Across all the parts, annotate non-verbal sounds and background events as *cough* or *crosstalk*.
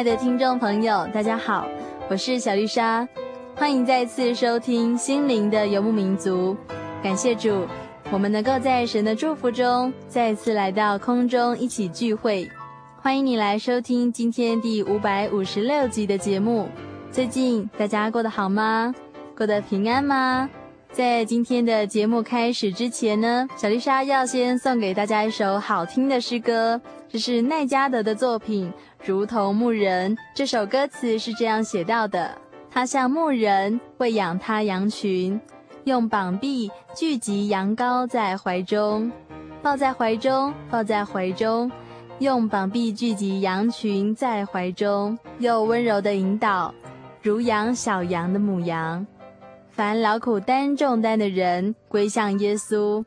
亲爱的听众朋友，大家好，我是小丽莎，欢迎再次收听《心灵的游牧民族》。感谢主，我们能够在神的祝福中再次来到空中一起聚会。欢迎你来收听今天第五百五十六集的节目。最近大家过得好吗？过得平安吗？在今天的节目开始之前呢，小丽莎要先送给大家一首好听的诗歌，这是奈加德的作品。如同牧人，这首歌词是这样写到的：他像牧人喂养他羊群，用膀臂聚集羊羔在怀中，抱在怀中，抱在怀中，用膀臂聚集羊群在怀中，又温柔地引导，如养小羊的母羊。凡劳苦担重担的人归向耶稣，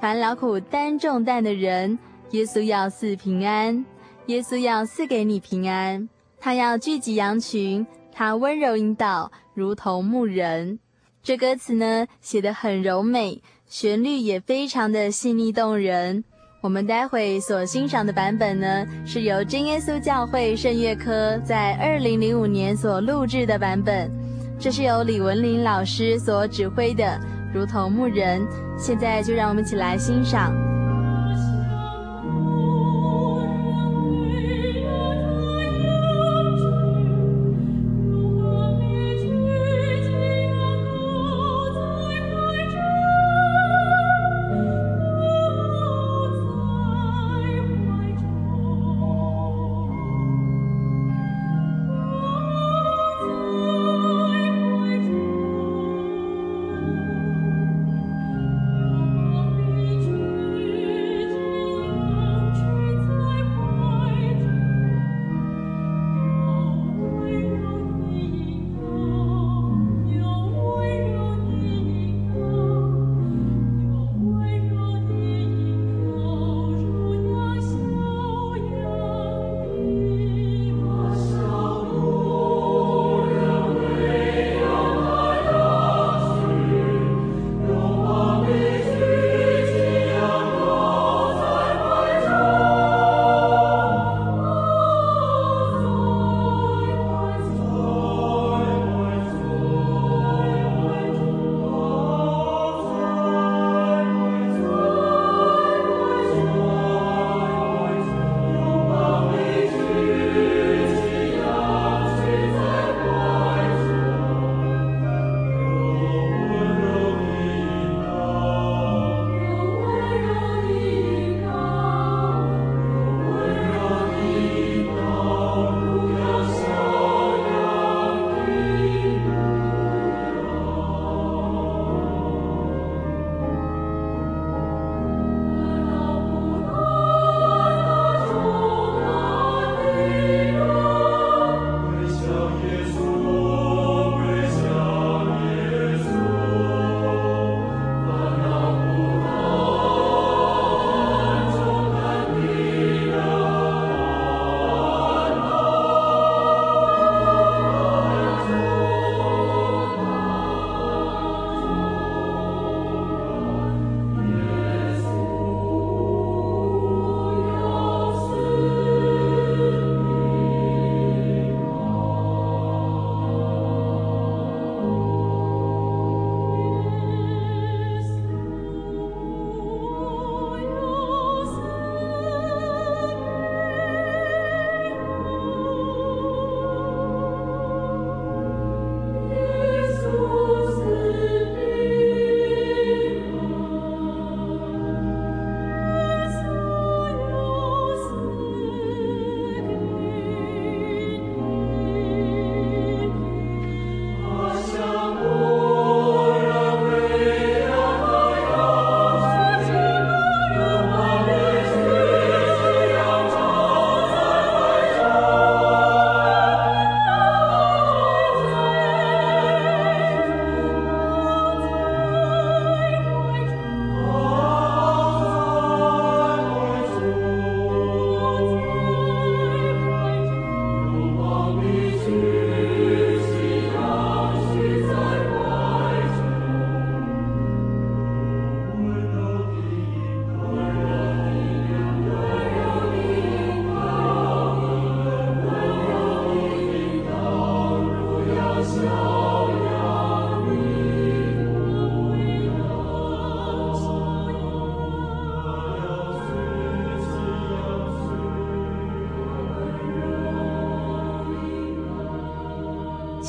凡劳苦担重担的人，耶稣要赐平安。耶稣要赐给你平安，他要聚集羊群，他温柔引导，如同牧人。这歌词呢，写得很柔美，旋律也非常的细腻动人。我们待会所欣赏的版本呢，是由真耶稣教会圣乐科在二零零五年所录制的版本，这是由李文林老师所指挥的，如同牧人。现在就让我们一起来欣赏。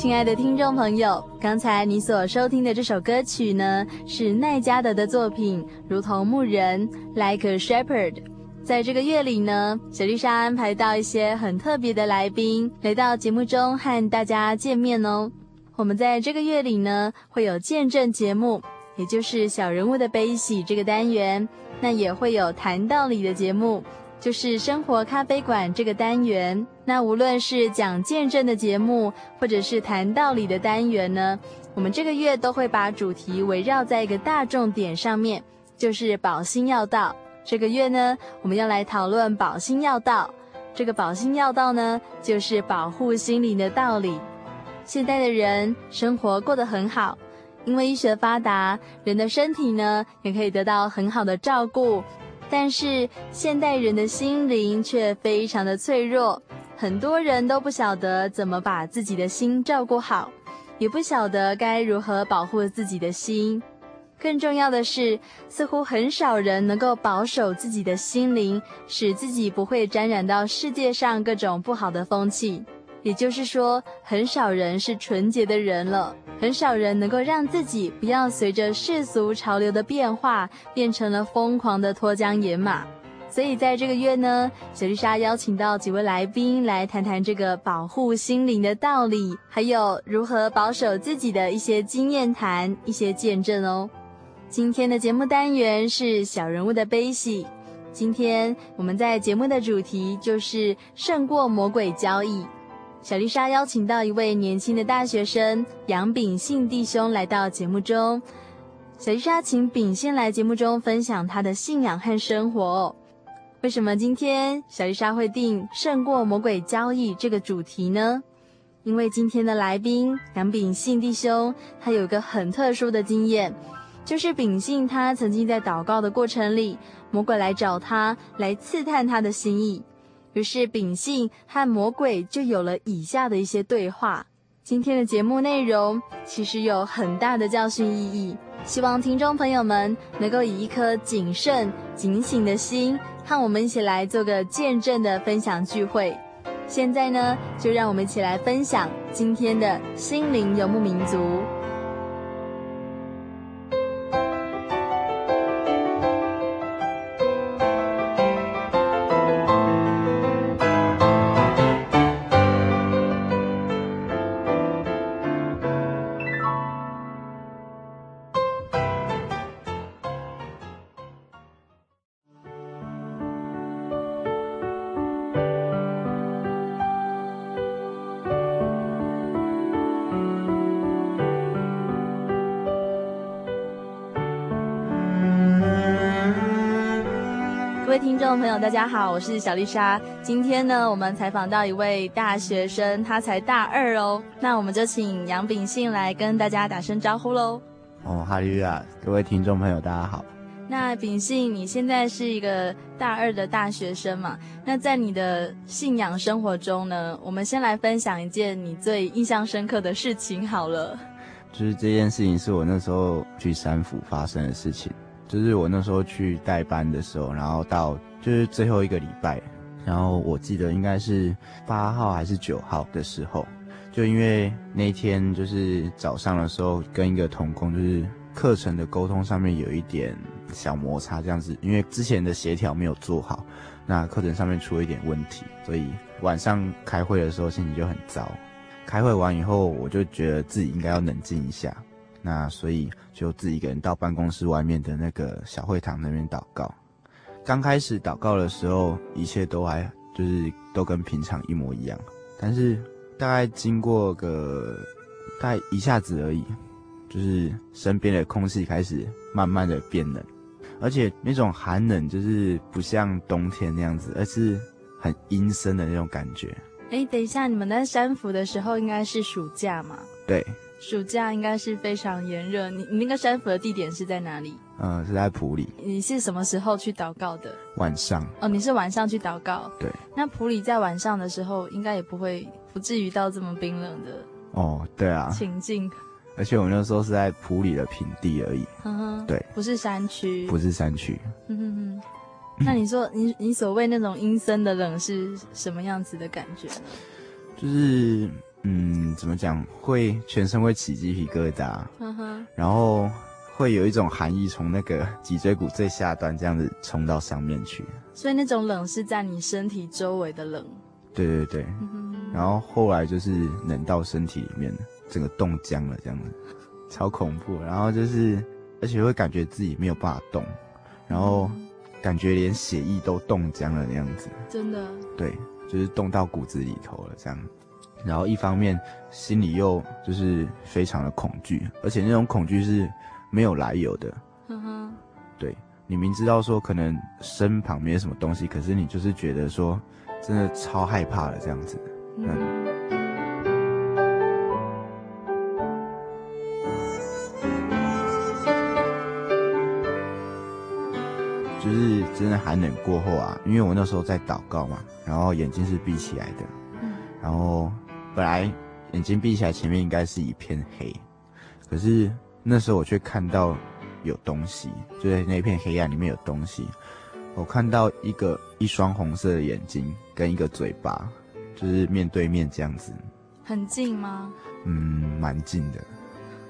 亲爱的听众朋友，刚才你所收听的这首歌曲呢，是奈加德的作品《如同牧人》（Like a Shepherd）。在这个月里呢，小丽莎安排到一些很特别的来宾来到节目中和大家见面哦。我们在这个月里呢，会有见证节目，也就是小人物的悲喜这个单元，那也会有谈道理的节目。就是生活咖啡馆这个单元，那无论是讲见证的节目，或者是谈道理的单元呢，我们这个月都会把主题围绕在一个大重点上面，就是保心要道。这个月呢，我们要来讨论保心要道。这个保心要道呢，就是保护心灵的道理。现代的人生活过得很好，因为医学发达，人的身体呢也可以得到很好的照顾。但是现代人的心灵却非常的脆弱，很多人都不晓得怎么把自己的心照顾好，也不晓得该如何保护自己的心。更重要的是，似乎很少人能够保守自己的心灵，使自己不会沾染到世界上各种不好的风气。也就是说，很少人是纯洁的人了。很少人能够让自己不要随着世俗潮流的变化，变成了疯狂的脱缰野马。所以在这个月呢，小丽莎邀请到几位来宾来谈谈这个保护心灵的道理，还有如何保守自己的一些经验谈、一些见证哦。今天的节目单元是小人物的悲喜。今天我们在节目的主题就是胜过魔鬼交易。小丽莎邀请到一位年轻的大学生杨秉信弟兄来到节目中。小丽莎请秉信来节目中分享他的信仰和生活。为什么今天小丽莎会定“胜过魔鬼交易”这个主题呢？因为今天的来宾杨秉信弟兄，他有一个很特殊的经验，就是秉信他曾经在祷告的过程里，魔鬼来找他，来刺探他的心意。于是，秉性和魔鬼就有了以下的一些对话。今天的节目内容其实有很大的教训意义，希望听众朋友们能够以一颗谨慎、警醒的心，和我们一起来做个见证的分享聚会。现在呢，就让我们一起来分享今天的心灵游牧民族。众朋友，大家好，我是小丽莎。今天呢，我们采访到一位大学生，他才大二哦。那我们就请杨秉信来跟大家打声招呼喽。哦，哈利路亚！各位听众朋友，大家好。那秉信，你现在是一个大二的大学生嘛？那在你的信仰生活中呢，我们先来分享一件你最印象深刻的事情好了。就是这件事情是我那时候去三府发生的事情。就是我那时候去代班的时候，然后到就是最后一个礼拜，然后我记得应该是八号还是九号的时候，就因为那天就是早上的时候跟一个同工就是课程的沟通上面有一点小摩擦这样子，因为之前的协调没有做好，那课程上面出了一点问题，所以晚上开会的时候心情就很糟。开会完以后，我就觉得自己应该要冷静一下。那所以就自己一个人到办公室外面的那个小会堂那边祷告。刚开始祷告的时候，一切都还就是都跟平常一模一样。但是大概经过个大概一下子而已，就是身边的空气开始慢慢的变冷，而且那种寒冷就是不像冬天那样子，而是很阴森的那种感觉。哎，等一下，你们在山福的时候应该是暑假嘛？对。暑假应该是非常炎热，你你那个山福的地点是在哪里？嗯，是在普里。你是什么时候去祷告的？晚上。哦，你是晚上去祷告。对。那普里在晚上的时候，应该也不会不至于到这么冰冷的。哦，对啊。情境。而且我那时候是在普里的平地而已。嗯哼。对。不是山区。不是山区。嗯哼哼。*clears throat* 那你说，你你所谓那种阴森的冷是什么样子的感觉呢？就是嗯，怎么讲？会全身会起鸡皮疙瘩，然后会有一种寒意从那个脊椎骨最下端这样子冲到上面去。所以那种冷是在你身体周围的冷。对对对，嗯，然后后来就是冷到身体里面，整个冻僵了这样子，超恐怖。然后就是，而且会感觉自己没有办法动，然后感觉连血液都冻僵了那样子。真的。对，就是冻到骨子里头了这样。然后一方面心里又就是非常的恐惧，而且那种恐惧是没有来由的。嗯哼，对，你明知道说可能身旁没有什么东西，可是你就是觉得说。真的超害怕的这样子，嗯，就是真的寒冷过后啊，因为我那时候在祷告嘛，然后眼睛是闭起来的，嗯，然后本来眼睛闭起来，前面应该是一片黑，可是那时候我却看到有东西，就在那片黑暗里面有东西。我看到一个一双红色的眼睛跟一个嘴巴，就是面对面这样子。很近吗？嗯，蛮近的。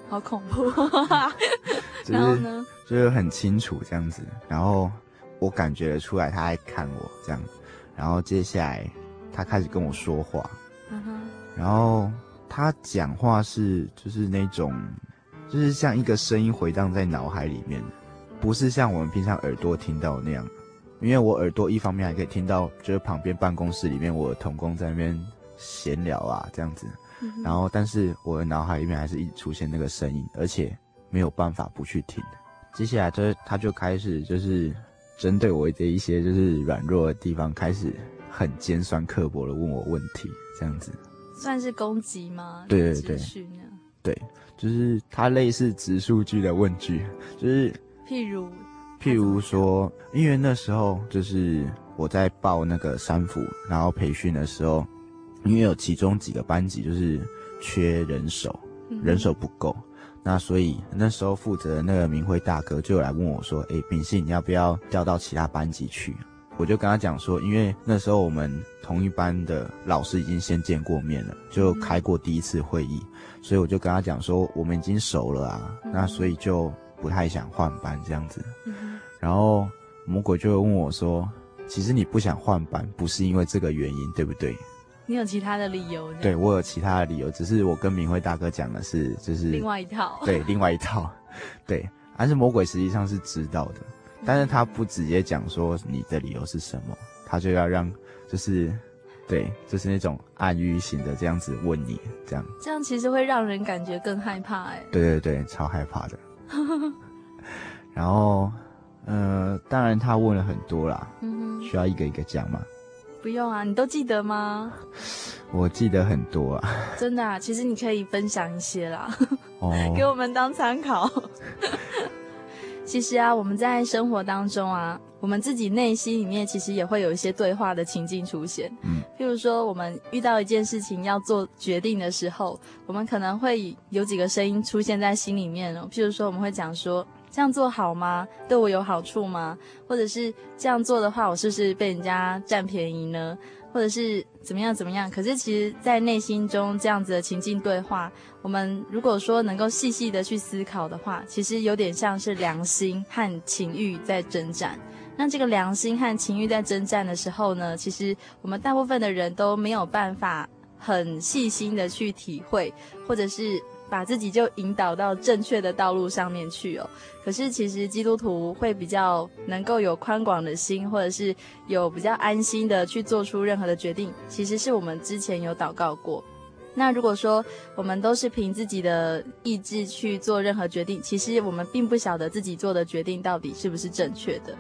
好恐怖。*laughs* 就是、然后呢？就是很清楚这样子。然后我感觉得出来他在看我这样。然后接下来他开始跟我说话。然后他讲话是就是那种，就是像一个声音回荡在脑海里面，不是像我们平常耳朵听到那样。因为我耳朵一方面还可以听到，就是旁边办公室里面我的同工在那边闲聊啊这样子，然后但是我的脑海里面还是一直出现那个声音，而且没有办法不去听。接下来就是他就开始就是针对我的一些就是软弱的地方，开始很尖酸刻薄的问我问题，这样子。算是攻击吗？对对对，对，就是他类似直述句的问句，就是譬如。譬如说，因为那时候就是我在报那个三辅，然后培训的时候，因为有其中几个班级就是缺人手，人手不够，那所以那时候负责的那个明辉大哥就来问我说：“诶，秉信，你要不要调到其他班级去？”我就跟他讲说，因为那时候我们同一班的老师已经先见过面了，就开过第一次会议，所以我就跟他讲说，我们已经熟了啊，那所以就不太想换班这样子。然后魔鬼就会问我说：“其实你不想换班，不是因为这个原因，对不对？”你有其他的理由？对，我有其他的理由，只是我跟明辉大哥讲的是，就是另外一套。对，另外一套。对，但是魔鬼实际上是知道的，但是他不直接讲说你的理由是什么，他就要让，就是，对，就是那种暗喻型的这样子问你，这样。这样其实会让人感觉更害怕，哎。对对对，超害怕的。*laughs* 然后。呃，当然他问了很多啦，需要一个一个讲吗？不用啊，你都记得吗？我记得很多啊，真的啊，其实你可以分享一些啦，哦，*laughs* 给我们当参考。*laughs* 其实啊，我们在生活当中啊，我们自己内心里面其实也会有一些对话的情境出现，嗯，譬如说我们遇到一件事情要做决定的时候，我们可能会有几个声音出现在心里面哦，譬如说我们会讲说。这样做好吗？对我有好处吗？或者是这样做的话，我是不是被人家占便宜呢？或者是怎么样怎么样？可是其实，在内心中这样子的情境对话，我们如果说能够细细的去思考的话，其实有点像是良心和情欲在征战。那这个良心和情欲在征战的时候呢，其实我们大部分的人都没有办法很细心的去体会，或者是。把自己就引导到正确的道路上面去哦。可是其实基督徒会比较能够有宽广的心，或者是有比较安心的去做出任何的决定，其实是我们之前有祷告过。那如果说我们都是凭自己的意志去做任何决定，其实我们并不晓得自己做的决定到底是不是正确的。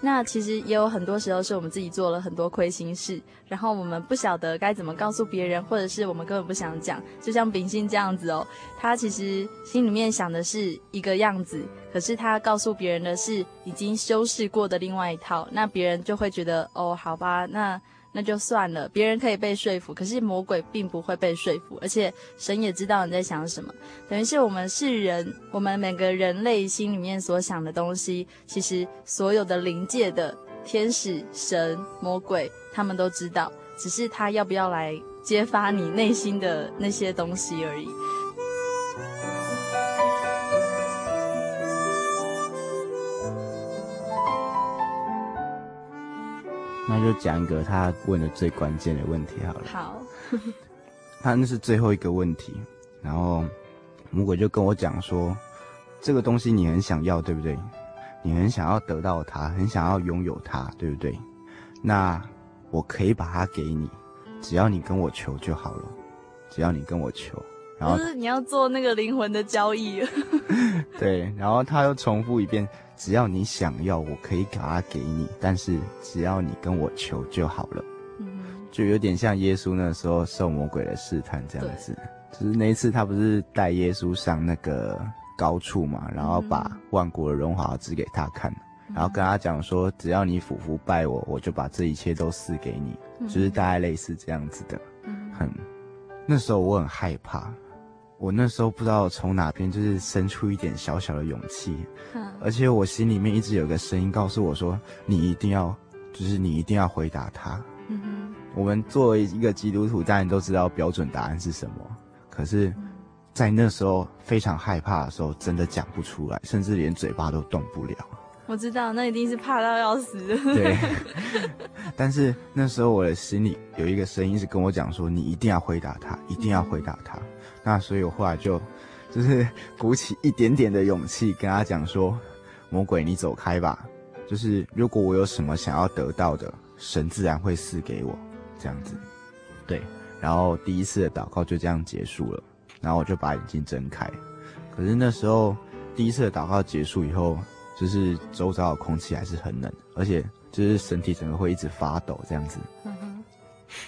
那其实也有很多时候是我们自己做了很多亏心事，然后我们不晓得该怎么告诉别人，或者是我们根本不想讲。就像秉信这样子哦，他其实心里面想的是一个样子，可是他告诉别人的是已经修饰过的另外一套，那别人就会觉得哦，好吧，那。那就算了，别人可以被说服，可是魔鬼并不会被说服，而且神也知道你在想什么。等于是我们是人，我们每个人类心里面所想的东西，其实所有的灵界的天使、神、魔鬼，他们都知道，只是他要不要来揭发你内心的那些东西而已。那就讲一个他问的最关键的问题好了。好，*laughs* 他那是最后一个问题，然后魔鬼就跟我讲说，这个东西你很想要，对不对？你很想要得到它，很想要拥有它，对不对？那我可以把它给你，只要你跟我求就好了，只要你跟我求。然后就 *laughs* 是你要做那个灵魂的交易。*laughs* 对，然后他又重复一遍。只要你想要，我可以把它给你，但是只要你跟我求就好了。嗯，就有点像耶稣那时候受魔鬼的试探这样子。就是那一次他不是带耶稣上那个高处嘛，然后把万国的荣华指给他看，嗯，然后跟他讲说，只要你俯伏拜我，我就把这一切都赐给你。嗯，就是大概类似这样子的。嗯，很，那时候我很害怕。我那时候不知道从哪边就是生出一点小小的勇气，而且我心里面一直有个声音告诉我说：“你一定要，就是你一定要回答他。”我们作为一个基督徒，当然都知道标准答案是什么，可是，在那时候非常害怕的时候，真的讲不出来，甚至连嘴巴都动不了。我知道，那一定是怕到要死。对，*laughs* 但是那时候我的心里有一个声音是跟我讲说：“你一定要回答他，一定要回答他。”那所以，我后来就，就是鼓起一点点的勇气，跟他讲说：“魔鬼，你走开吧！就是如果我有什么想要得到的，神自然会赐给我。”这样子，对。然后第一次的祷告就这样结束了。然后我就把眼睛睁开。可是那时候第一次的祷告结束以后，就是周遭的空气还是很冷，而且就是身体整个会一直发抖这样子。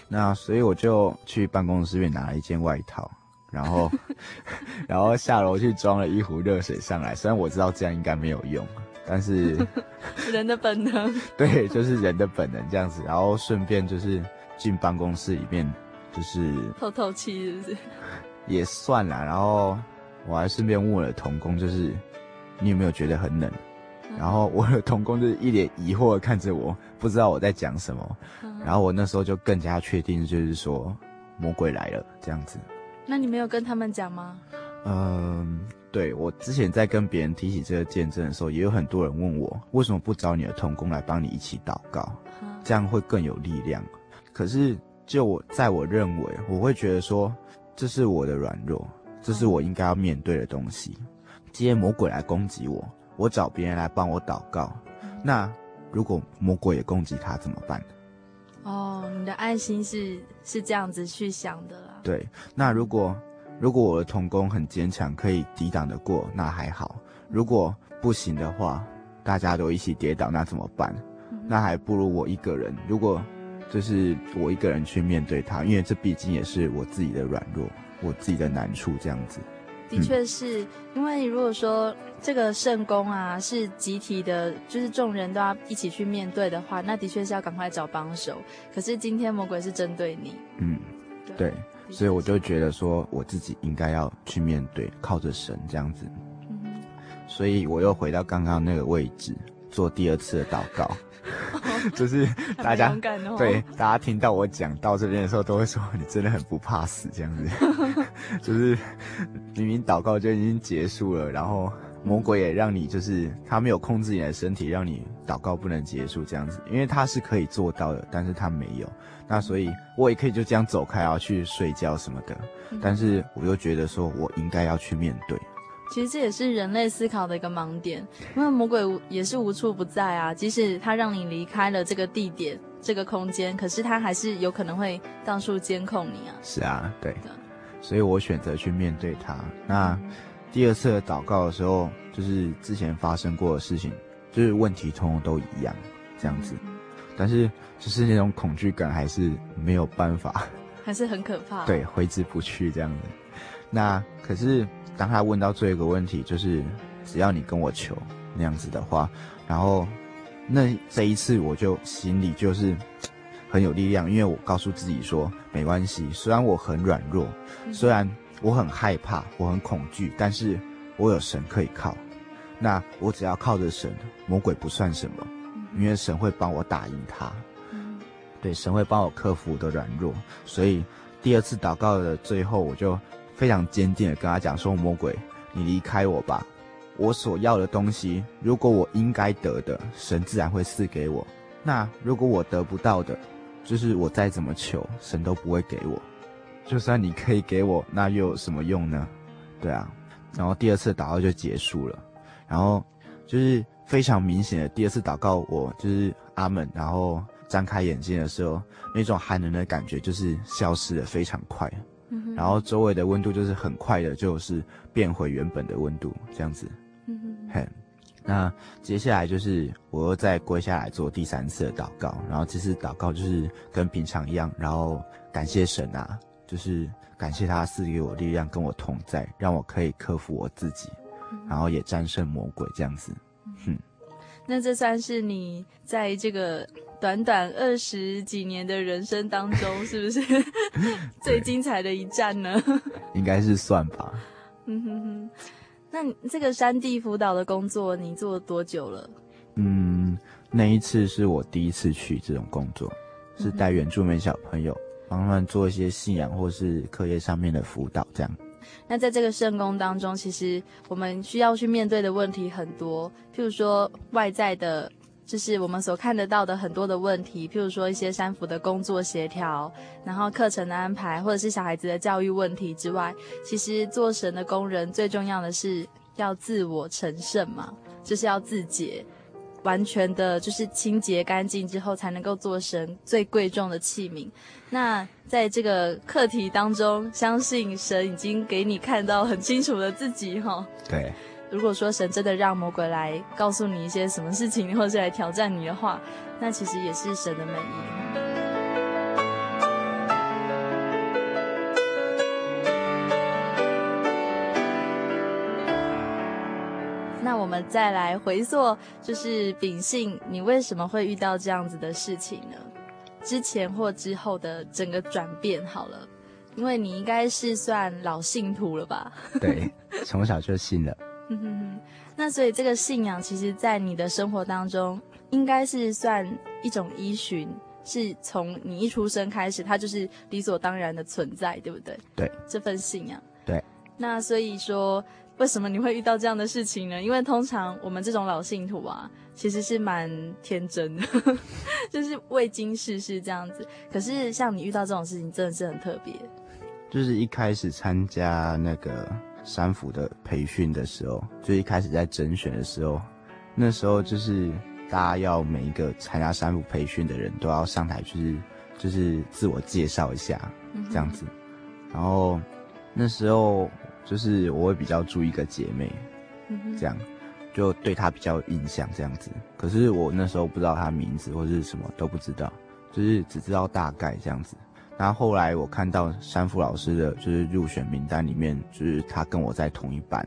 那所以我就去办公室里面拿了一件外套。然后，*laughs* 然后下楼去装了一壶热水上来。虽然我知道这样应该没有用，但是 *laughs* 人的本能，对，就是人的本能这样子。然后顺便就是进办公室里面，就是透透气，是不是？*laughs* 也算啦。然后我还顺便问我的同工，就是你有没有觉得很冷？嗯、然后我的童工就是一脸疑惑的看着我，不知道我在讲什么。嗯、然后我那时候就更加确定，就是说魔鬼来了这样子。那你没有跟他们讲吗？嗯，对，我之前在跟别人提起这个见证的时候，也有很多人问我，为什么不找你的童工来帮你一起祷告，这样会更有力量。可是就我在我认为，我会觉得说，这是我的软弱，这是我应该要面对的东西。今天魔鬼来攻击我，我找别人来帮我祷告，那如果魔鬼也攻击他怎么办？哦，你的爱心是是这样子去想的啦。对，那如果如果我的童工很坚强，可以抵挡得过，那还好。如果不行的话，大家都一起跌倒，那怎么办？嗯、那还不如我一个人。如果就是我一个人去面对他，因为这毕竟也是我自己的软弱，我自己的难处，这样子。的确是、嗯、因为如果说这个圣工啊是集体的，就是众人都要一起去面对的话，那的确是要赶快找帮手。可是今天魔鬼是针对你，嗯，对，对，所以我就觉得说我自己应该要去面对，靠着神这样子。嗯，所以我又回到刚刚那个位置，做第二次的祷告。*laughs* 就是大家对大家听到我讲到这边的时候，都会说你真的很不怕死这样子。*laughs* 就是明明祷告就已经结束了，然后魔鬼也让你就是他没有控制你的身体，让你祷告不能结束这样子，因为他是可以做到的，但是他没有。那所以我也可以就这样走开啊，去睡觉什么的。但是我又觉得说我应该要去面对。其实这也是人类思考的一个盲点，因为魔鬼也是无处不在啊。即使他让你离开了这个地点、这个空间，可是他还是有可能会到处监控你啊。是啊，对。对，所以我选择去面对他。那第二次的祷告的时候，就是之前发生过的事情，就是问题通通都一样，这样子。但是就是那种恐惧感还是没有办法，还是很可怕。*laughs* 对，挥之不去这样子。那可是。当他问到最后一个问题，就是只要你跟我求那样子的话，然后那这一次我就心里就是很有力量，因为我告诉自己说没关系，虽然我很软弱，虽然我很害怕，我很恐惧，但是我有神可以靠。那我只要靠着神，魔鬼不算什么，因为神会帮我打赢他。对，神会帮我克服我的软弱，所以。第二次祷告的最后，我就非常坚定的跟他讲说：“魔鬼，你离开我吧！我所要的东西，如果我应该得的，神自然会赐给我；那如果我得不到的，就是我再怎么求，神都不会给我。就算你可以给我，那又有什么用呢？对啊。然后第二次祷告就结束了，然后就是非常明显的第二次祷告，我就是阿门，然后。张开眼睛的时候，那种寒冷的感觉就是消失得非常快，然后周围的温度就是很快的，就是变回原本的温度，这样子。嗯哼，嘿，那接下来就是我又再跪下来做第三次的祷告，然后这次祷告就是跟平常一样，然后感谢神啊，就是感谢他赐给我力量，跟我同在，让我可以克服我自己，然后也战胜魔鬼这样子。嗯，那这算是你在这个。短短二十几年的人生当中，是不是 *laughs* 最精彩的一战呢？*laughs* 应该是算吧。嗯哼哼，那你这个山地辅导的工作，你做了多久了？嗯，那一次是我第一次去这种工作，是带原住民小朋友，帮他们做一些信仰或是课业上面的辅导，这样。那在这个圣工当中，其实我们需要去面对的问题很多，譬如说外在的。就是我们所看得到的很多的问题，譬如说一些山辅的工作协调，然后课程的安排，或者是小孩子的教育问题之外，其实做神的工人最重要的是要自我成圣嘛，就是要自洁，完全的就是清洁干净之后，才能够做神最贵重的器皿。那在这个课题当中，相信神已经给你看到很清楚的自己哈。对。如果说神真的让魔鬼来告诉你一些什么事情，或者是来挑战你的话，那其实也是神的美意。们再来回溯，就是秉性，你为什么会遇到这样子的事情呢？之前或之后的整个转变，好了，因为你应该是算老信徒了吧？*laughs* 对，从小就信了。嗯哼哼，那所以这个信仰，其实，在你的生活当中，应该是算一种依循，是从你一出生开始，它就是理所当然的存在，对不对？对，这份信仰。对。那所以说，为什么你会遇到这样的事情呢？因为通常我们这种老信徒啊，其实是蛮天真的，*laughs* 就是未经世事这样子。可是像你遇到这种事情，真的是很特别。就是一开始参加那个。山辅的培训的时候，就一开始在甄选的时候，那时候就是大家要每一个参加山辅培训的人都要上台，就是就是自我介绍一下这样子。然后那时候就是我会比较注意一个姐妹，这样就对她比较有印象这样子。可是我那时候不知道她名字或是什么都不知道，就是只知道大概这样子。然后后来我看到山富老师的就是入选名单里面，就是他跟我在同一班，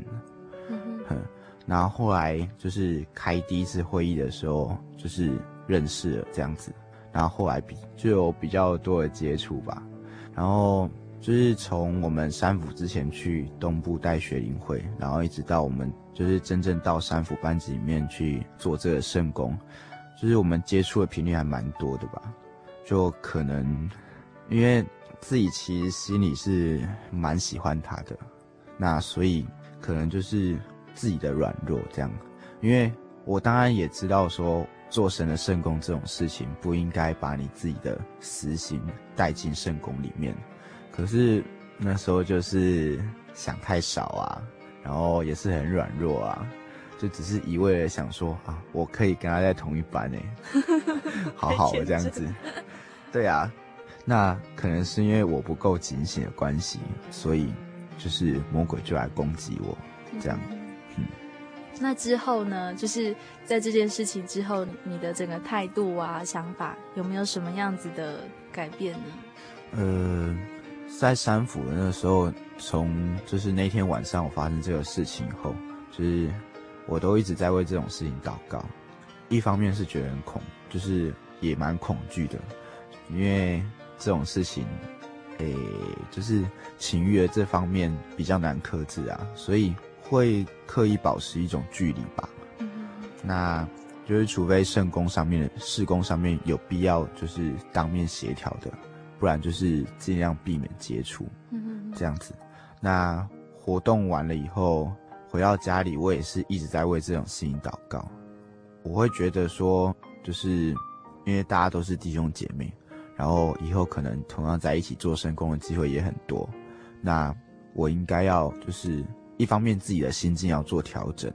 嗯哼，然后后来就是开第一次会议的时候，就是认识了这样子，然后后来比就有比较多的接触吧，然后就是从我们三府之前去东部带学灵会，然后一直到我们就是真正到三府班子里面去做这个圣工，就是我们接触的频率还蛮多的吧，就可能。因为自己其实心里是蛮喜欢他的，那所以可能就是自己的软弱这样。因为我当然也知道说做神的圣工这种事情不应该把你自己的私心带进圣工里面，可是那时候就是想太少啊，然后也是很软弱啊，就只是一味的想说啊，我可以跟他在同一班诶，*laughs* 好好的这样子，对啊。那可能是因为我不够警醒的关系，所以就是魔鬼就来攻击我，这样。嗯。那之后呢？就是在这件事情之后，你的整个态度啊、想法有没有什么样子的改变呢？呃，在三府的那时候，从就是那天晚上我发生这个事情以后，就是我都一直在为这种事情祷告。一方面是觉得很恐，就是也蛮恐惧的，因为。这种事情，诶、欸，就是情欲的这方面比较难克制啊，所以会刻意保持一种距离吧。嗯、那就是除非圣工上面的事工上面有必要，就是当面协调的，不然就是尽量避免接触，嗯这样子。那活动完了以后回到家里，我也是一直在为这种事情祷告。我会觉得说，就是因为大家都是弟兄姐妹，然后以后可能同样在一起做圣工的机会也很多。那我应该要就是一方面自己的心境要做调整。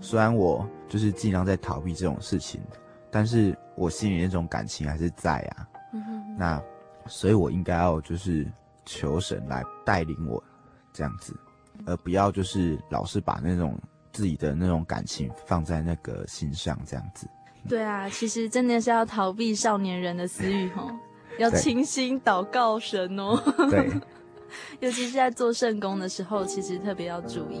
虽然我就是尽量在逃避这种事情，但是我心里那种感情还是在啊。那所以，我应该要就是求神来带领我这样子，而不要就是老是把那种自己的那种感情放在那个心上这样子。对啊，其实真的是要逃避少年人的私欲哦，*laughs* 要倾心祷告神哦。对，*laughs* 尤其是在做圣工的时候，其实特别要注意。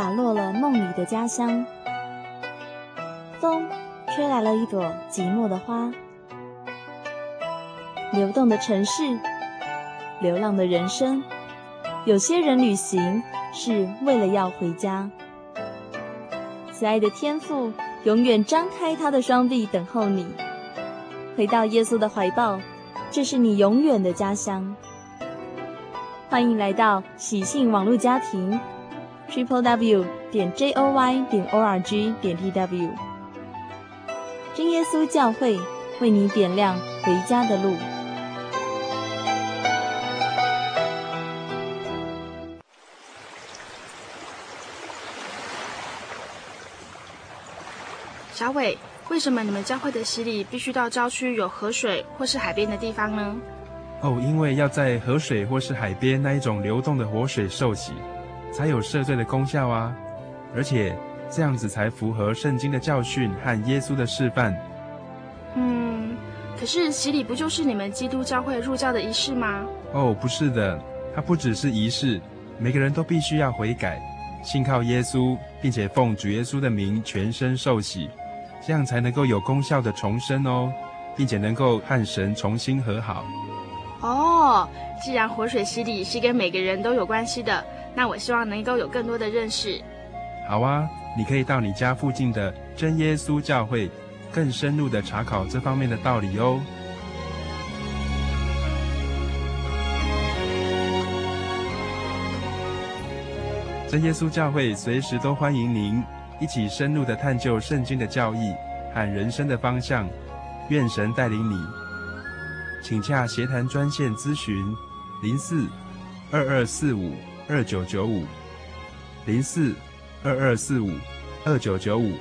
洒落了梦里的家乡，风吹来了一朵寂寞的花。流动的城市，流浪的人生，有些人旅行是为了要回家。慈爱的天父永远张开他的双臂等候你，回到耶稣的怀抱，这是你永远的家乡。欢迎来到喜信网络家庭。Triple W 点 J O Y 点 O R G 点 T W，真耶稣教会为你点亮回家的路。小伟，为什么你们教会的洗礼必须到郊区有河水或是海边的地方呢？哦，因为要在河水或是海边那一种流动的活水受洗。才有赦罪的功效啊，而且这样子才符合圣经的教训和耶稣的示范。嗯，可是洗礼不就是你们基督教会入教的仪式吗？哦，不是的，它不只是仪式，每个人都必须要悔改，信靠耶稣，并且奉主耶稣的名全身受洗，这样才能够有功效的重生哦，并且能够和神重新和好。哦，既然活水洗礼是跟每个人都有关系的。那我希望能够有更多的认识。好啊，你可以到你家附近的真耶稣教会，更深入的查考这方面的道理哦。真耶稣教会随时都欢迎您一起深入的探究圣经的教义和人生的方向。愿神带领你，请洽协谈专线咨询零四二二四五。二九九五零四二二四五二九九五，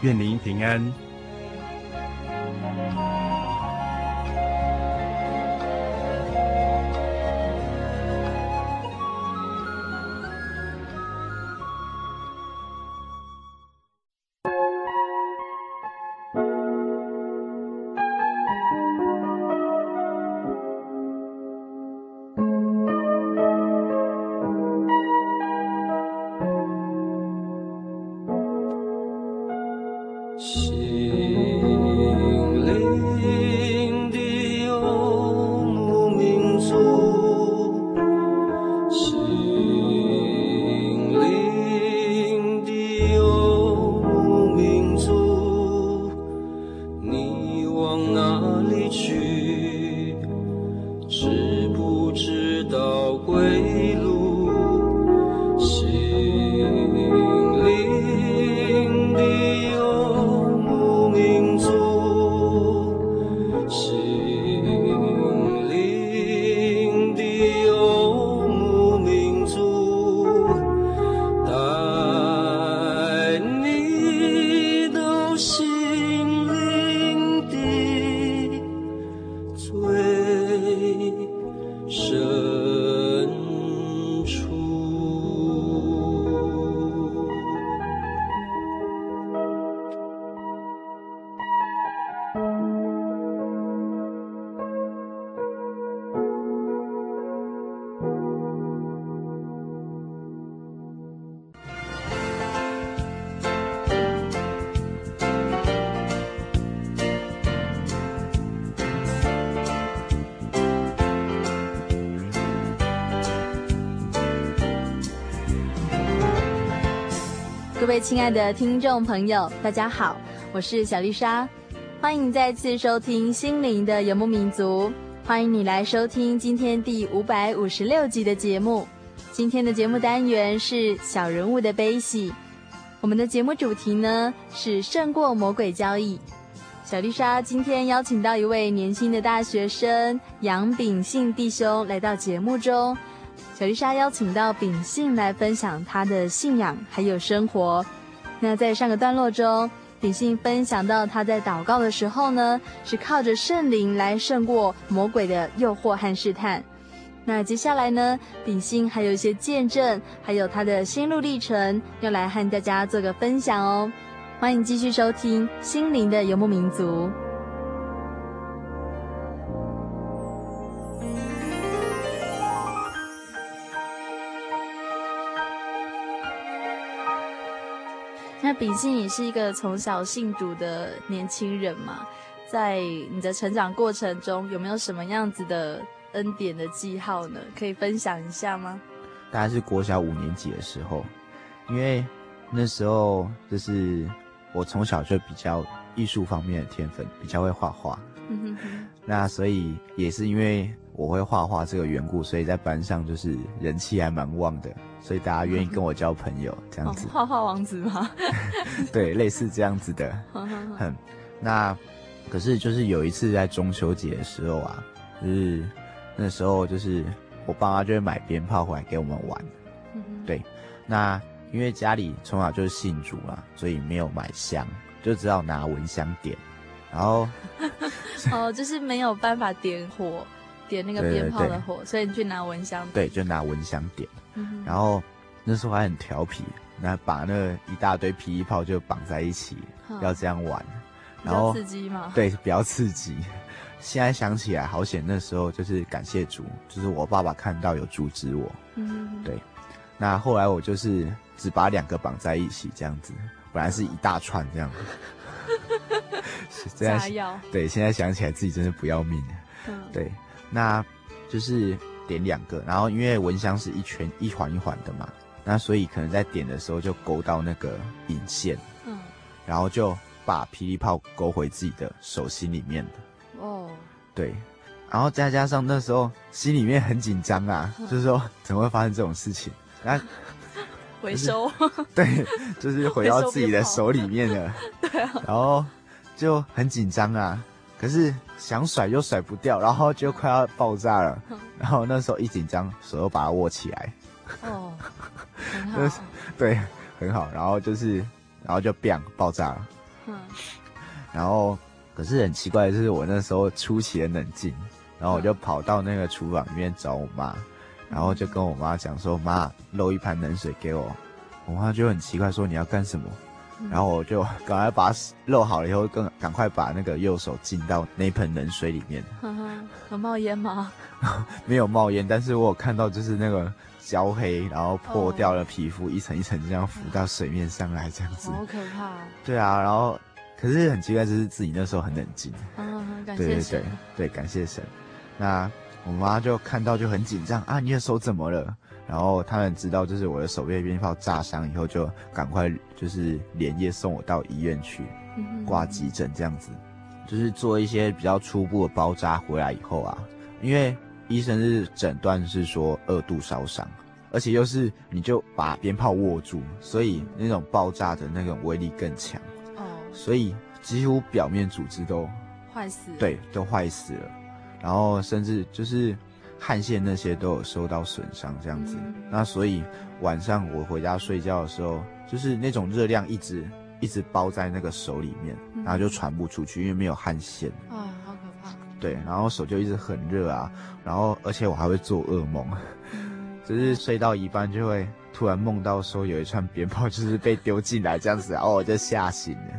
愿您平安。各位亲爱的听众朋友，大家好，我是小丽莎，欢迎再次收听《心灵的游牧民族》，欢迎你来收听今天第五百五十六集的节目。今天的节目单元是小人物的悲喜，我们的节目主题呢是胜过魔鬼交易。小丽莎今天邀请到一位年轻的大学生杨秉信弟兄来到节目中。小丽莎邀请到秉信来分享他的信仰还有生活。那在上个段落中，秉信分享到他在祷告的时候呢，是靠着圣灵来胜过魔鬼的诱惑和试探。那接下来呢，秉信还有一些见证，还有他的心路历程，要来和大家做个分享哦。欢迎继续收听《心灵的游牧民族》。那秉信你是一个从小信主的年轻人嘛，在你的成长过程中，有没有什么样子的恩典的记号呢？可以分享一下吗？大概是国小五年级的时候，因为那时候就是我从小就比较艺术方面的天分，比较会画画。那所以也是因为我会画画这个缘故，所以在班上就是人气还蛮旺的。所以大家愿意跟我交朋友，这样子。画画、哦、王子吗？*laughs* 对，类似这样子的。很。那可是就是有一次在中秋节的时候啊，就是那时候就是我爸妈就会买鞭炮回来给我们玩。嗯、对。那因为家里从小就是信主嘛，所以没有买香，就只好拿蚊香点。然后 *laughs* 哦，就是没有办法点火，点那个鞭炮的火，对对对，所以你去拿蚊香。对，就拿蚊香点。嗯然后那时候还很调皮，那把那一大堆皮衣炮就绑在一起，要这样玩，然后刺激吗？对，比较刺激。现在想起来，好险那时候就是感谢主，就是我爸爸看到有阻止我。嗯，对。那后来我就是只把两个绑在一起，这样子，本来是一大串这样。*laughs* 这样。对，现在想起来自己真的不要命。嗯，对，那就是。点两个，然后因为蚊香是一圈一环一环的嘛，那所以可能在点的时候就勾到那个引线，嗯，然后就把霹雳炮勾回自己的手心里面的，哦，对，然后再加上那时候心里面很紧张啊，嗯、就是说怎么会发生这种事情？那回收，*laughs* 对，就是回到自己的手里面了，对啊，然后就很紧张啊。可是想甩又甩不掉，然后就快要爆炸了。*laughs* 然后那时候一紧张，手又把它握起来。哦，*laughs* 很好。就是，对，很好。然后就是，然后就 bang 爆炸了。嗯。然后，可是很奇怪的是，我那时候出奇的冷静。然后我就跑到那个厨房里面找我妈，然后就跟我妈讲说：“妈，漏一盘冷水给我。”我妈就很奇怪说：“你要干什么？”然后我就赶快把它漏好了以后，更赶快把那个右手浸到那盆冷水里面。呵呵，有冒烟吗？*laughs* 没有冒烟，但是我有看到就是那个焦黑，然后破掉了皮肤，一层一层这样浮到水面上来，这样子。好可怕。对啊，然后可是很奇怪，就是自己那时候很冷静。嗯，感谢神。对对对对，感谢神。那我妈就看到就很紧张啊，你的手怎么了？然后他们知道，就是我的手被鞭炮炸伤以后，就赶快就是连夜送我到医院去挂急诊，这样子，就是做一些比较初步的包扎回来以后啊，因为医生是诊断是说二度烧伤，而且又是你就把鞭炮握住，所以那种爆炸的那种威力更强，哦，所以几乎表面组织都坏死，对，都坏死了，然后甚至就是。汗腺那些都有受到损伤，这样子，嗯，那所以晚上我回家睡觉的时候，就是那种热量一直一直包在那个手里面，然后就传不出去，因为没有汗腺。啊，好可怕！对，然后手就一直很热啊，然后而且我还会做噩梦，*laughs* 就是睡到一半就会突然梦到说有一串鞭炮就是被丢进来这样子，然后 *laughs* 我就吓醒了。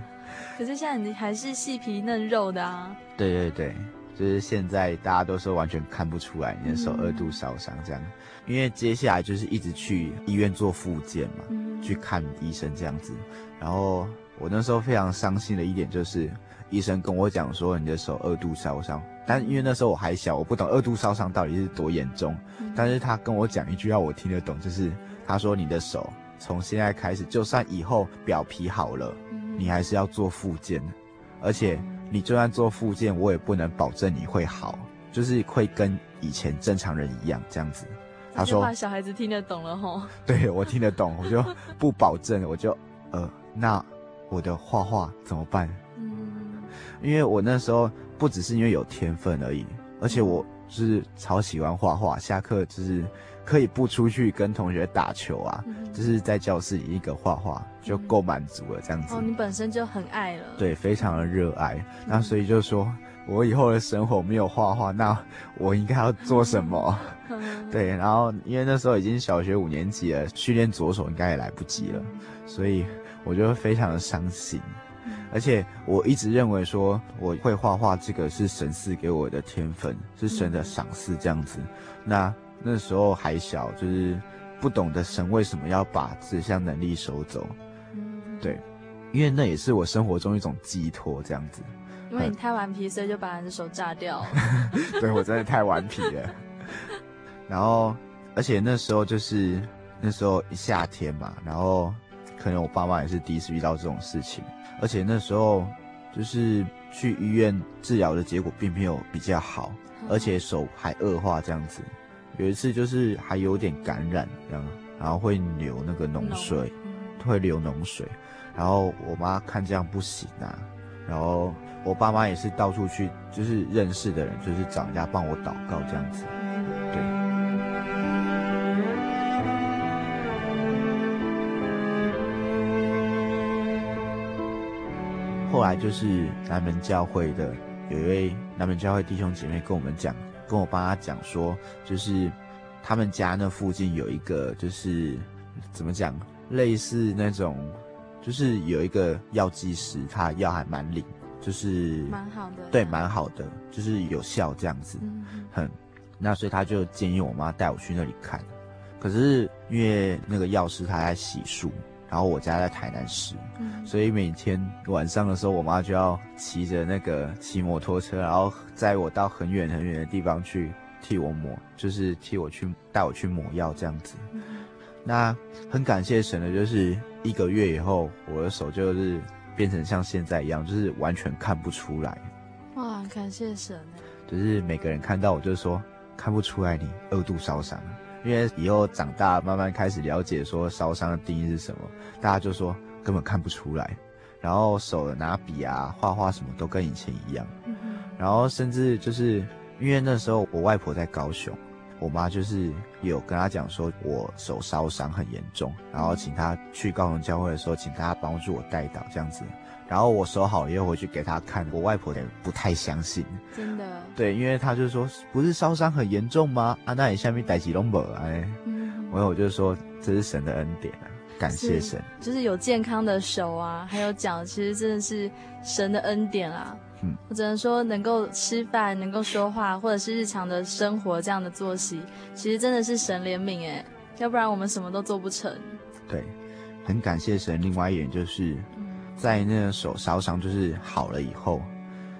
可是现在你还是细皮嫩肉的啊。对对对。就是现在大家都说完全看不出来你的手二度烧伤这样，因为接下来就是一直去医院做复健嘛，去看医生这样子。然后我那时候非常伤心的一点就是，医生跟我讲说你的手二度烧伤，但因为那时候我还小，我不懂二度烧伤到底是多严重。但是他跟我讲一句话我听得懂，就是他说你的手从现在开始，就算以后表皮好了，嗯、你还是要做复健，而且你就算做复健，我也不能保证你会好，就是会跟以前正常人一样这样子。他说：“小孩子听得懂了吼。*laughs* ”对，我听得懂，我就不保证，我就呃，那我的画画怎么办？嗯，因为我那时候不只是因为有天分而已，而且我就是超喜欢画画，下课就是可以不出去跟同学打球啊，嗯、就是在教室里一个画画就够满足了，这样子。哦，你本身就很爱了。对，非常的热爱。那所以就说。我以后的生活没有画画，那我应该要做什么？*laughs* 对，然后因为那时候已经小学五年级了，训练左手应该也来不及了，所以我就非常的伤心。而且我一直认为说我会画画这个是神赐给我的天分，是神的赏赐这样子。那那时候还小，就是不懂得神为什么要把这项能力收走。对，因为那也是我生活中一种寄托这样子。因为你太顽皮，所以就把你的手炸掉了。*laughs* 对，我真的太顽皮了。*laughs* 然后，而且那时候就是那时候一夏天嘛，然后可能我爸妈也是第一次遇到这种事情，而且那时候就是去医院治疗的结果并没有比较好，而且手还恶化这样子。有一次就是还有点感染这样，然后会流那个脓水，会流脓水。然后我妈看这样不行啊，然后。我爸妈也是到处去，就是认识的人，就是找人家帮我祷告这样子。对。后来就是南门教会的有一位南门教会弟兄姐妹跟我们讲，跟我爸妈讲说，就是他们家那附近有一个，就是怎么讲，类似那种，就是有一个药剂师，他药还蛮灵。就是蛮好的，对，蛮好的，就是有效这样子，嗯、很，那所以他就建议我妈带我去那里看，可是因为那个药师他在洗漱，然后我家在台南市，嗯、所以每天晚上的时候，我妈就要骑着那个骑摩托车，然后载我到很远很远的地方去替我抹，就是替我去带我去抹药这样子。嗯、那很感谢神的，就是一个月以后，我的手就是。变成像现在一样，就是完全看不出来。哇，感谢神！就是每个人看到我，就是说看不出来你二度烧伤，因为以后长大慢慢开始了解说烧伤的定义是什么，大家就说根本看不出来。然后手拿笔啊、画画什么都跟以前一样。嗯。然后甚至就是因为那时候我外婆在高雄。我妈就是有跟她讲说，我手烧伤很严重，然后请她去高雄教会的时候，请大家帮助我代祷这样子。然后我手好了以后回去给他看，我外婆也不太相信。真的？对，因为她就说，不是烧伤很严重吗？啊，那你下面带几龙宝哎？嗯。然后我就说，这是神的恩典啊，感谢神。就是有健康的手啊，还有脚，其实真的是神的恩典啊。嗯，我只能说，能够吃饭，能够说话，或者是日常的生活这样的作息，其实真的是神怜悯哎，要不然我们什么都做不成。对，很感谢神。另外一点就是，在那个手烧伤就是好了以后，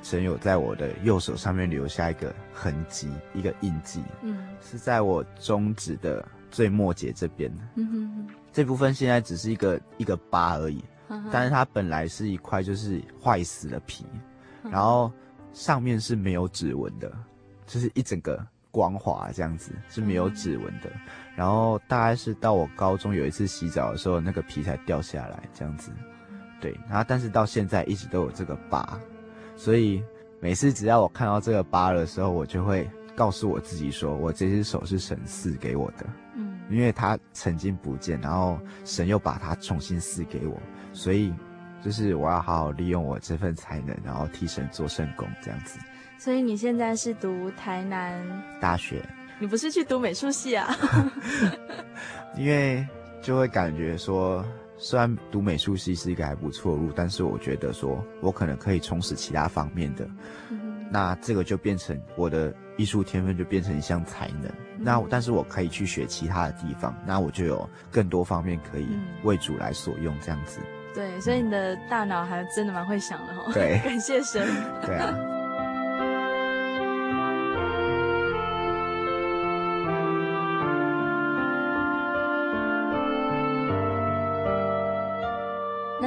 神有在我的右手上面留下一个痕迹，一个印记，嗯，是在我中指的最末节这边。嗯哼哼，这部分现在只是一个一个疤而已，呵呵，但是它本来是一块就是坏死的皮。然后上面是没有指纹的，就是一整个光滑这样子，是没有指纹的。然后大概是到我高中有一次洗澡的时候，那个皮才掉下来这样子。对，然后但是到现在一直都有这个疤，所以每次只要我看到这个疤的时候，我就会告诉我自己说，我这只手是神赐给我的，嗯，因为它曾经不见，然后神又把它重新赐给我，所以。就是我要好好利用我这份才能，然后替神做圣功这样子。所以你现在是读台南大学？你不是去读美术系啊？*laughs* 因为就会感觉说，虽然读美术系是一个还不错的路，但是我觉得说我可能可以充实其他方面的。嗯、那这个就变成我的艺术天分，就变成一项才能。嗯、那但是我可以去学其他的地方，那我就有更多方面可以为主来所用这样子。对，所以你的大脑还真的蛮会想的哈。对，*laughs* 感谢神。对啊。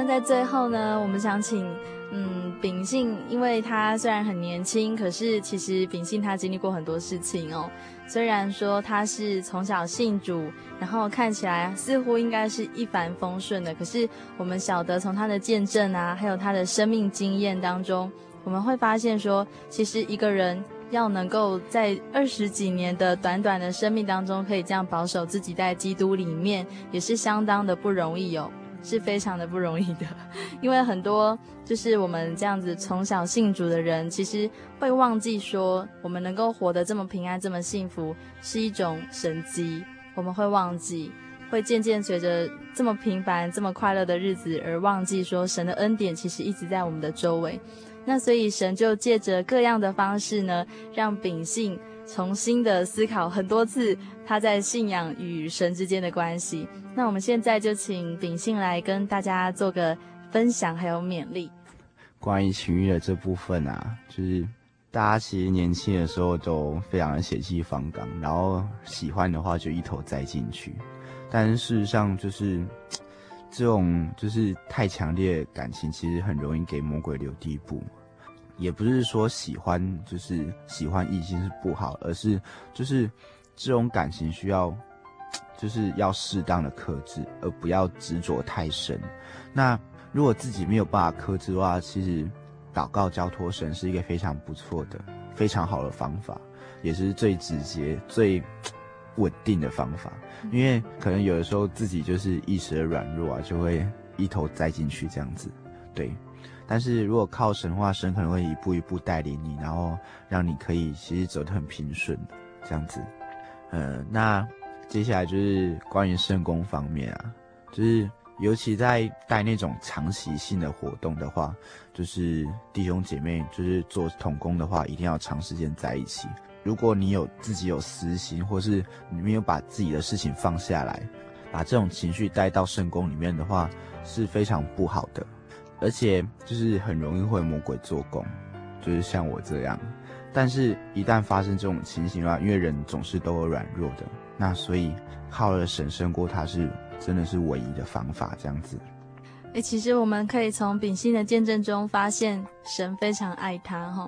在最后呢，我们想请，嗯，秉信，因为他虽然很年轻，可是其实秉信他经历过很多事情哦。虽然说他是从小信主，然后看起来似乎应该是一帆风顺的，可是我们晓得从他的见证啊，还有他的生命经验当中，我们会发现说，其实一个人要能够在二十几年的短短的生命当中，可以这样保守自己在基督里面，也是相当的不容易哦。是非常的不容易的，*laughs* 因为很多就是我们这样子从小信主的人，其实会忘记说，我们能够活得这么平安、这么幸福，是一种神迹。我们会忘记，会渐渐随着这么平凡、这么快乐的日子而忘记说，神的恩典其实一直在我们的周围。那所以神就借着各样的方式呢，让秉性。重新的思考很多次他在信仰与神之间的关系。那我们现在就请秉信来跟大家做个分享，还有勉励。关于情欲的这部分啊，就是大家其实年轻的时候都非常的血气方刚，然后喜欢的话就一头栽进去。但是事实上，就是这种就是太强烈的感情，其实很容易给魔鬼留地步。也不是说喜欢就是喜欢异性是不好，而是就是这种感情需要就是要适当的克制，而不要执着太深。那如果自己没有办法克制的话，其实祷告交托神是一个非常不错的、非常好的方法，也是最直接、最稳定的方法。因为可能有的时候自己就是一时的软弱啊，就会一头栽进去这样子，对。但是如果靠神的话，神可能会一步一步带领你，然后让你可以其实走得很平顺这样子。呃，那接下来就是关于圣工方面啊，就是尤其在带那种长期性的活动的话，就是弟兄姐妹就是做同工的话，一定要长时间在一起。如果你有自己有私心，或是你没有把自己的事情放下来，把这种情绪带到圣工里面的话，是非常不好的。而且就是很容易会魔鬼做工，就是像我这样。但是，一旦发生这种情形的话，因为人总是都有软弱的，那所以靠了神胜过他是真的是唯一的方法，这样子。诶，其实我们可以从秉性的见证中发现，神非常爱他哈，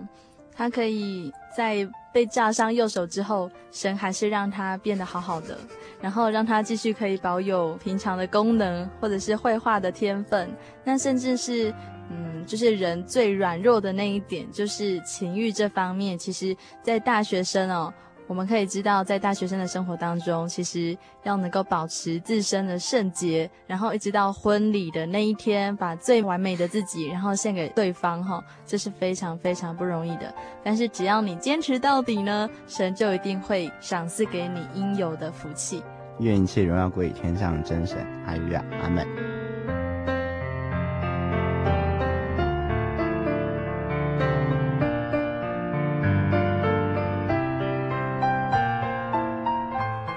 他可以在被炸伤右手之后，神还是让他变得好好的。然后让他继续可以保有平常的功能，或者是绘画的天分，那甚至是，嗯，就是人最软弱的那一点，就是情欲这方面。其实，在大学生哦，我们可以知道，在大学生的生活当中，其实要能够保持自身的圣洁，然后一直到婚礼的那一天，把最完美的自己，然后献给对方，哈，这是非常非常不容易的。但是只要你坚持到底呢，神就一定会赏赐给你应有的福气。愿一切荣耀归于天上的真神，阿利亚，阿门。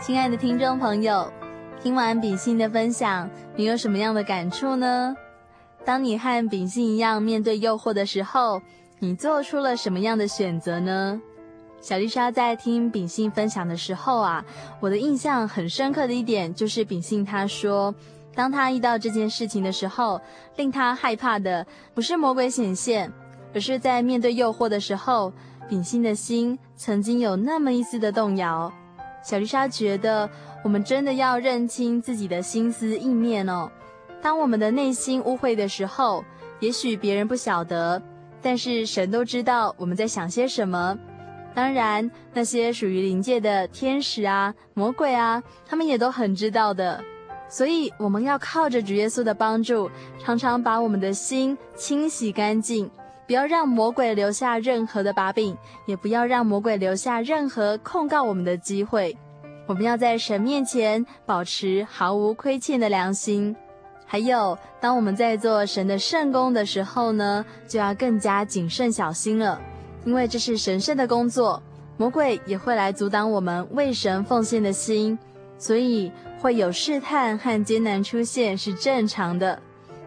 亲爱的听众朋友，听完秉信的分享，你有什么样的感触呢？当你和秉信一样面对诱惑的时候，你做出了什么样的选择呢？小丽莎在听秉信分享的时候啊，我的印象很深刻的一点就是秉信他说，当他遇到这件事情的时候，令他害怕的不是魔鬼显现，而是在面对诱惑的时候，秉信的心曾经有那么一丝的动摇。小丽莎觉得，我们真的要认清自己的心思意念哦。当我们的内心污秽的时候，也许别人不晓得，但是神都知道我们在想些什么。当然，那些属于灵界的天使啊、魔鬼啊，他们也都很知道的。所以，我们要靠着主耶稣的帮助，常常把我们的心清洗干净，不要让魔鬼留下任何的把柄，也不要让魔鬼留下任何控告我们的机会。我们要在神面前保持毫无亏欠的良心。还有，当我们在做神的圣工的时候呢，就要更加谨慎小心了。因为这是神圣的工作，魔鬼也会来阻挡我们为神奉献的心，所以会有试探和艰难出现是正常的。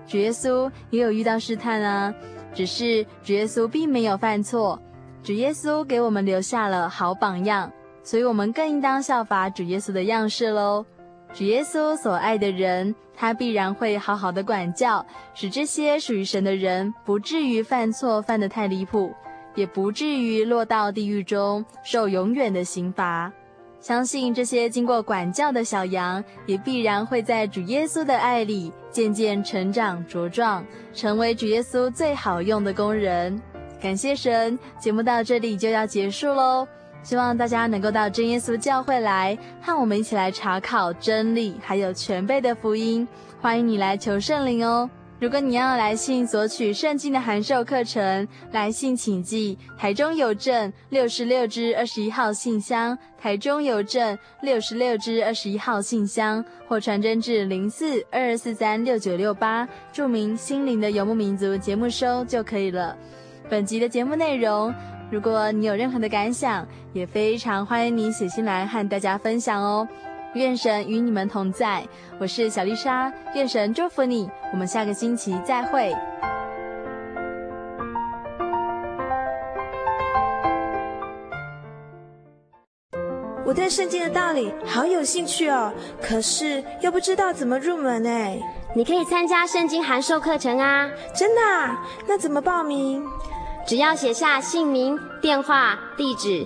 主耶稣也有遇到试探啊，只是主耶稣并没有犯错，主耶稣给我们留下了好榜样，所以我们更应当效法主耶稣的样式喽。主耶稣所爱的人，他必然会好好的管教，使这些属于神的人不至于犯错犯得太离谱，也不至于落到地狱中受永远的刑罚。相信这些经过管教的小羊，也必然会在主耶稣的爱里渐渐成长茁壮，成为主耶稣最好用的工人。感谢神，节目到这里就要结束喽。希望大家能够到真耶稣教会来，和我们一起来查考真理，还有全备的福音。欢迎你来求圣灵哦。如果你要来信索取圣经的函授课程，来信请寄台中邮政六十六支二十一号信箱，台中邮政六十六支二十一号信箱，或传真至零四二二四三六九六八，注明“心灵的游牧民族”节目收就可以了。本集的节目内容，如果你有任何的感想，也非常欢迎你写信来和大家分享哦。愿神与你们同在，我是小丽莎，愿神祝福你，我们下个星期再会。我对圣经的道理好有兴趣哦，可是又不知道怎么入门哎。你可以参加圣经函授课程啊！真的啊？那怎么报名？只要写下姓名、电话、地址。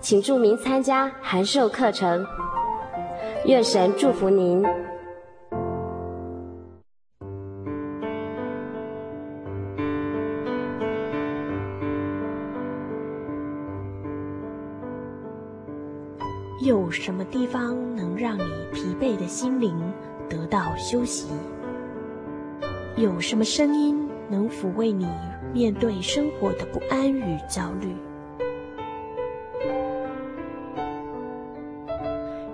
请注明参加函授课程，愿神祝福您。有什么地方能让你疲惫的心灵得到休息？有什么声音能抚慰你面对生活的不安与焦虑？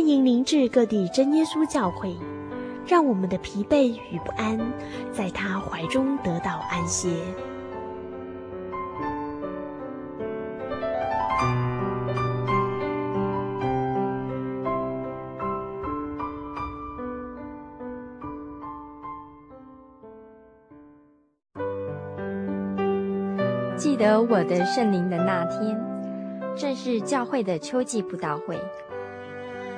欢迎您至各地真耶稣教会，让我们的疲惫与不安，在他怀中得到安歇。记得我的圣灵的那天，正是教会的秋季布道会。